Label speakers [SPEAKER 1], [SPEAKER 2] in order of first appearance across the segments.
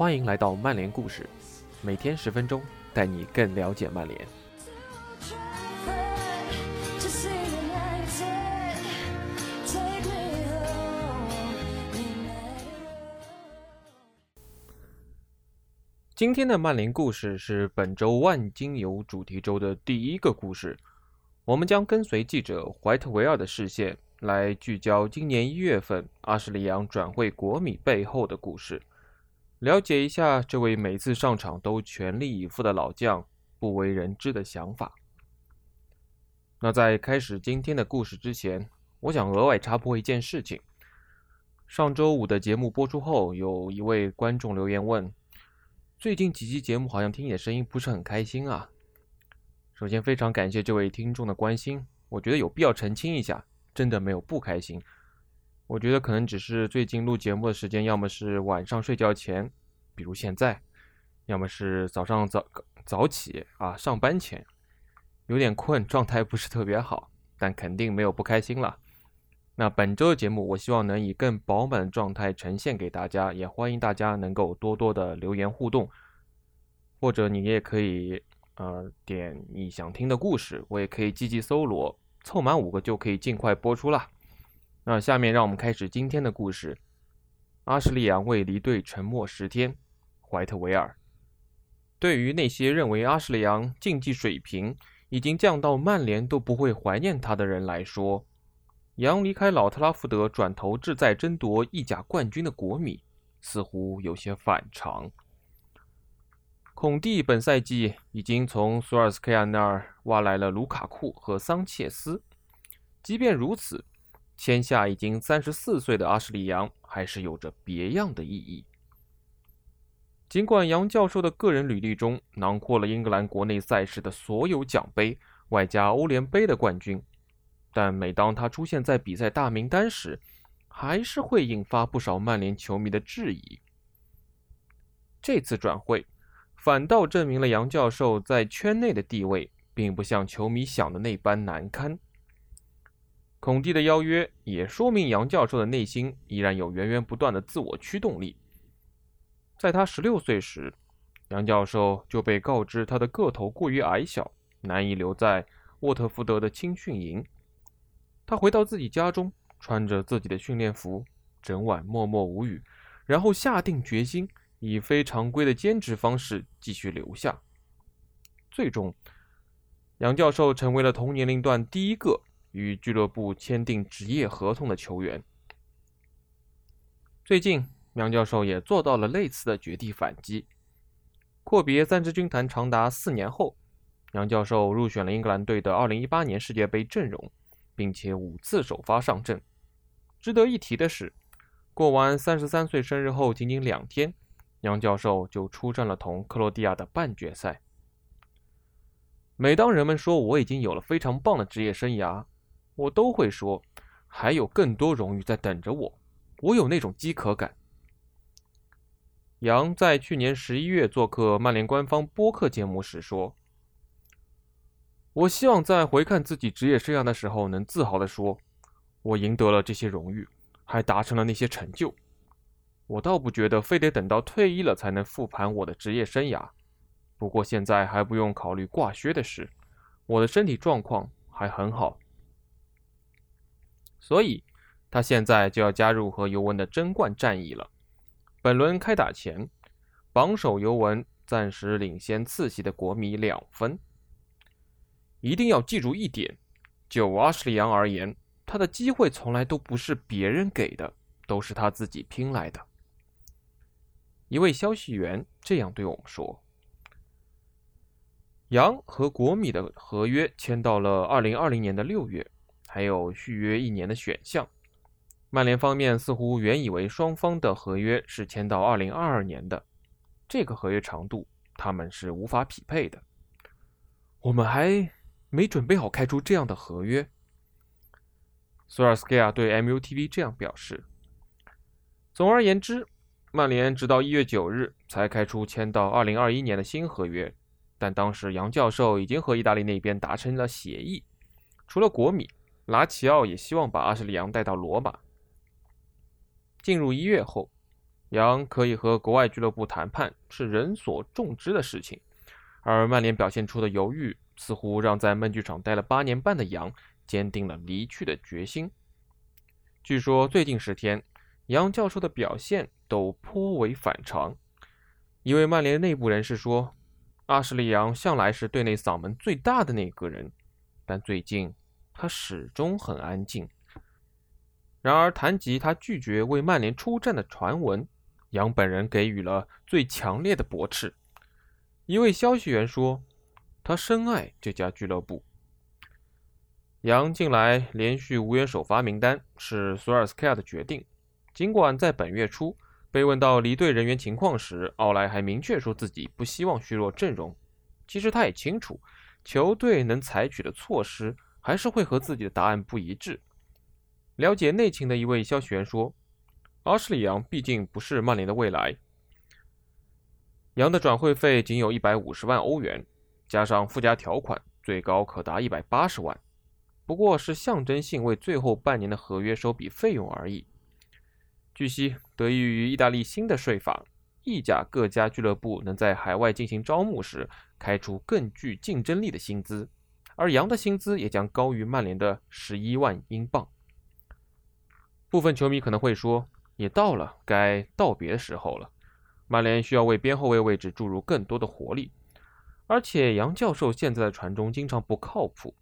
[SPEAKER 1] 欢迎来到曼联故事，每天十分钟，带你更了解曼联。今天的曼联故事是本周万金油主题周的第一个故事。我们将跟随记者怀特维尔的视线，来聚焦今年一月份阿什利杨转会国米背后的故事，了解一下这位每次上场都全力以赴的老将不为人知的想法。那在开始今天的故事之前，我想额外插播一件事情：上周五的节目播出后，有一位观众留言问。最近几期节目好像听你的声音不是很开心啊。首先非常感谢这位听众的关心，我觉得有必要澄清一下，真的没有不开心。我觉得可能只是最近录节目的时间，要么是晚上睡觉前，比如现在，要么是早上早早起啊上班前，有点困，状态不是特别好，但肯定没有不开心了。那本周的节目，我希望能以更饱满的状态呈现给大家，也欢迎大家能够多多的留言互动，或者你也可以呃点你想听的故事，我也可以积极搜罗，凑满五个就可以尽快播出了。那下面让我们开始今天的故事。阿什利杨为离队沉默十天，怀特维尔。对于那些认为阿什利杨竞技水平已经降到曼联都不会怀念他的人来说，杨离开老特拉福德，转投志在争夺意甲冠军的国米，似乎有些反常。孔蒂本赛季已经从索尔斯克亚那儿挖来了卢卡库和桑切斯，即便如此，签下已经三十四岁的阿什利杨还是有着别样的意义。尽管杨教授的个人履历中囊括了英格兰国内赛事的所有奖杯，外加欧联杯的冠军。但每当他出现在比赛大名单时，还是会引发不少曼联球迷的质疑。这次转会反倒证明了杨教授在圈内的地位并不像球迷想的那般难堪。孔蒂的邀约也说明杨教授的内心依然有源源不断的自我驱动力。在他十六岁时，杨教授就被告知他的个头过于矮小，难以留在沃特福德的青训营。他回到自己家中，穿着自己的训练服，整晚默默无语，然后下定决心以非常规的兼职方式继续留下。最终，杨教授成为了同年龄段第一个与俱乐部签订职业合同的球员。最近，杨教授也做到了类似的绝地反击。阔别三支军团长达四年后，杨教授入选了英格兰队的2018年世界杯阵容。并且五次首发上阵。值得一提的是，过完三十三岁生日后仅仅两天，杨教授就出战了同克罗地亚的半决赛。每当人们说我已经有了非常棒的职业生涯，我都会说还有更多荣誉在等着我。我有那种饥渴感。杨在去年十一月做客曼联官方播客节目时说。我希望在回看自己职业生涯的时候，能自豪地说：“我赢得了这些荣誉，还达成了那些成就。”我倒不觉得非得等到退役了才能复盘我的职业生涯。不过现在还不用考虑挂靴的事，我的身体状况还很好。所以，他现在就要加入和尤文的争冠战役了。本轮开打前，榜首尤文暂时领先次席的国米两分。一定要记住一点：就阿什利杨而言，他的机会从来都不是别人给的，都是他自己拼来的。一位消息源这样对我们说：“杨和国米的合约签到了二零二零年的六月，还有续约一年的选项。曼联方面似乎原以为双方的合约是签到二零二二年的，这个合约长度他们是无法匹配的。我们还。”没准备好开出这样的合约，索尔斯克亚对 MUTV 这样表示。总而言之，曼联直到一月九日才开出签到二零二一年的新合约，但当时杨教授已经和意大利那边达成了协议。除了国米，拉齐奥也希望把阿什利杨带到罗马。进入一月后，杨可以和国外俱乐部谈判是人所众知的事情，而曼联表现出的犹豫，似乎让在闷剧场待了八年半的杨坚定了离去的决心。据说最近十天，杨教授的表现都颇为反常。一位曼联内部人士说：“阿什利·杨向来是队内嗓门最大的那个人，但最近他始终很安静。”然而，谈及他拒绝为曼联出战的传闻，杨本人给予了最强烈的驳斥。一位消息源说：“他深爱这家俱乐部。”杨近来连续无缘首发名单是索尔斯克亚的决定。尽管在本月初被问到离队人员情况时，奥莱还明确说自己不希望削弱阵容。其实他也清楚，球队能采取的措施还是会和自己的答案不一致。了解内情的一位消息源说：“阿什利·杨毕竟不是曼联的未来。杨的转会费仅有一百五十万欧元，加上附加条款，最高可达一百八十万。”不过是象征性为最后半年的合约收笔费用而已。据悉，得益于意大利新的税法，意甲各家俱乐部能在海外进行招募时开出更具竞争力的薪资，而杨的薪资也将高于曼联的十一万英镑。部分球迷可能会说，也到了该道别的时候了。曼联需要为边后卫位置注入更多的活力，而且杨教授现在的传中经常不靠谱。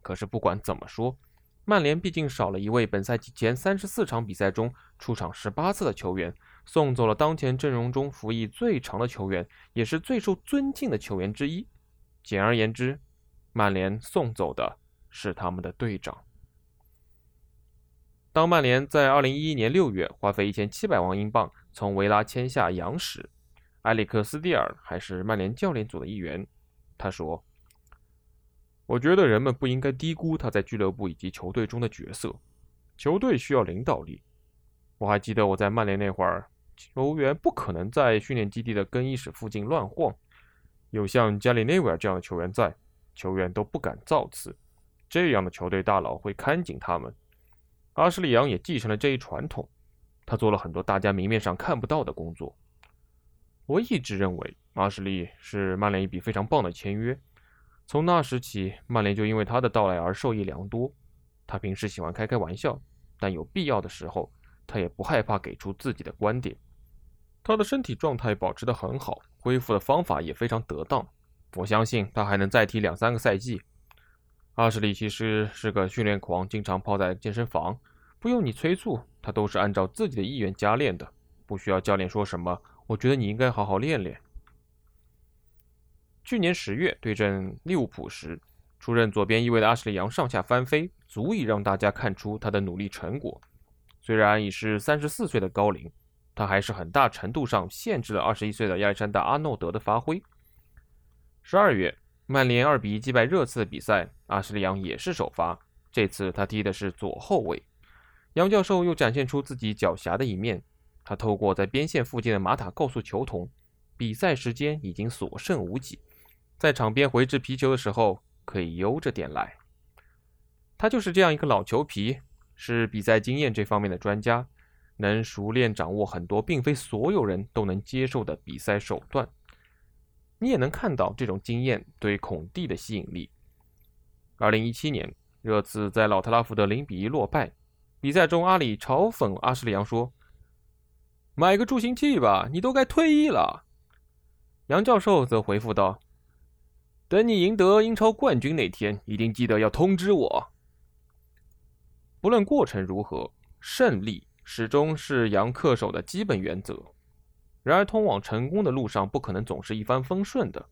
[SPEAKER 1] 可是不管怎么说，曼联毕竟少了一位本赛季前三十四场比赛中出场十八次的球员，送走了当前阵容中服役最长的球员，也是最受尊敬的球员之一。简而言之，曼联送走的是他们的队长。当曼联在二零一一年六月花费一千七百万英镑从维拉签下杨时，埃里克斯蒂尔还是曼联教练组的一员。他说。我觉得人们不应该低估他在俱乐部以及球队中的角色。球队需要领导力。我还记得我在曼联那会儿，球员不可能在训练基地的更衣室附近乱晃。有像加里内维尔这样的球员在，球员都不敢造次。这样的球队大佬会看紧他们。阿什利·杨也继承了这一传统，他做了很多大家明面上看不到的工作。我一直认为阿什利是曼联一笔非常棒的签约。从那时起，曼联就因为他的到来而受益良多。他平时喜欢开开玩笑，但有必要的时候，他也不害怕给出自己的观点。他的身体状态保持得很好，恢复的方法也非常得当。我相信他还能再踢两三个赛季。阿什利其实是个训练狂，经常泡在健身房，不用你催促，他都是按照自己的意愿加练的，不需要教练说什么。我觉得你应该好好练练。去年十月对阵利物浦时，出任左边翼位的阿什利·杨上下翻飞，足以让大家看出他的努力成果。虽然已是三十四岁的高龄，他还是很大程度上限制了二十一岁的亚历山大·阿诺德的发挥。十二月，曼联二比一击败热刺的比赛，阿什利·杨也是首发，这次他踢的是左后卫。杨教授又展现出自己狡黠的一面，他透过在边线附近的马塔告诉球童，比赛时间已经所剩无几。在场边回掷皮球的时候，可以悠着点来。他就是这样一个老球皮，是比赛经验这方面的专家，能熟练掌握很多并非所有人都能接受的比赛手段。你也能看到这种经验对孔蒂的吸引力。二零一七年，热刺在老特拉福德零比一落败。比赛中，阿里嘲讽阿什利杨说：“买个助行器吧，你都该退役了。”杨教授则回复道。等你赢得英超冠军那天，一定记得要通知我。不论过程如何，胜利始终是杨恪守的基本原则。然而，通往成功的路上不可能总是一帆风顺的。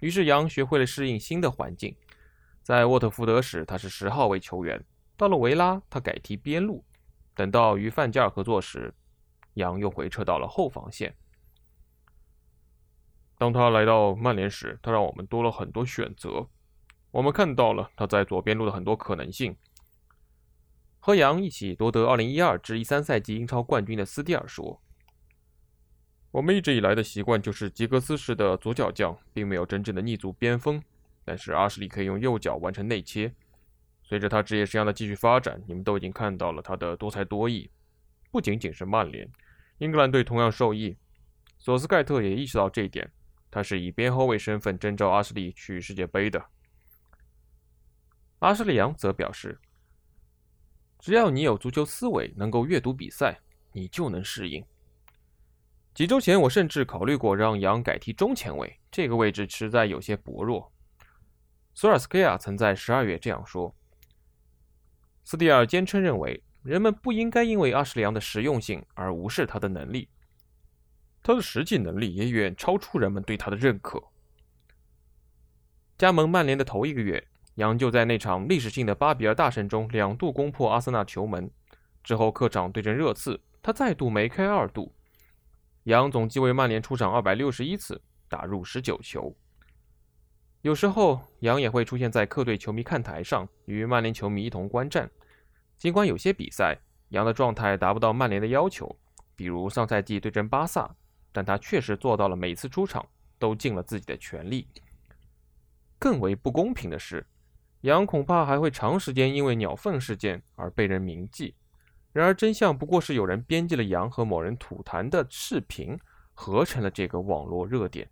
[SPEAKER 1] 于是，杨学会了适应新的环境。在沃特福德时，他是十号位球员；到了维拉，他改踢边路；等到与范加尔合作时，杨又回撤到了后防线。当他来到曼联时，他让我们多了很多选择。我们看到了他在左边路的很多可能性。和杨一起夺得2012至13赛季英超冠军的斯蒂尔说：“我们一直以来的习惯就是吉格斯式的左脚将，并没有真正的逆足边锋。但是阿什利可以用右脚完成内切。随着他职业生涯的继续发展，你们都已经看到了他的多才多艺。不仅仅是曼联。”英格兰队同样受益。索斯盖特也意识到这一点，他是以边后卫身份征召阿什利去世界杯的。阿什利杨则表示：“只要你有足球思维，能够阅读比赛，你就能适应。”几周前，我甚至考虑过让杨改踢中前卫，这个位置实在有些薄弱。索尔斯克亚曾在十二月这样说。斯蒂尔坚称认为，人们不应该因为阿什利杨的实用性而无视他的能力。他的实际能力也远超出人们对他的认可。加盟曼联的头一个月，杨就在那场历史性的巴比尔大胜中两度攻破阿森纳球门。之后客场对阵热刺，他再度梅开二度。杨总计为曼联出场二百六十一次，打入十九球。有时候，杨也会出现在客队球迷看台上，与曼联球迷一同观战。尽管有些比赛，杨的状态达不到曼联的要求，比如上赛季对阵巴萨。但他确实做到了每次出场都尽了自己的全力。更为不公平的是，杨恐怕还会长时间因为鸟粪事件而被人铭记。然而真相不过是有人编辑了杨和某人吐痰的视频，合成了这个网络热点。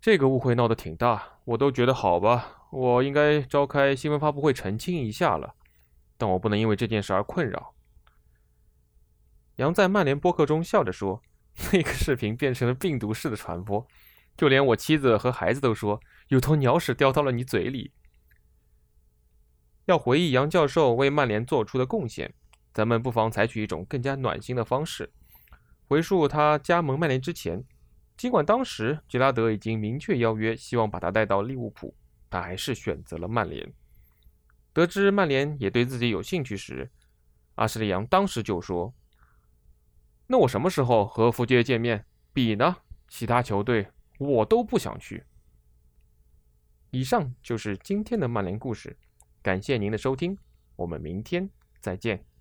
[SPEAKER 1] 这个误会闹得挺大，我都觉得好吧，我应该召开新闻发布会澄清一下了。但我不能因为这件事而困扰。杨在曼联播客中笑着说：“那个视频变成了病毒式的传播，就连我妻子和孩子都说有头鸟屎掉到了你嘴里。”要回忆杨教授为曼联做出的贡献，咱们不妨采取一种更加暖心的方式，回溯他加盟曼联之前。尽管当时杰拉德已经明确邀约，希望把他带到利物浦，他还是选择了曼联。得知曼联也对自己有兴趣时，阿什利杨当时就说。那我什么时候和福杰见面？比呢？其他球队我都不想去。以上就是今天的曼联故事，感谢您的收听，我们明天再见。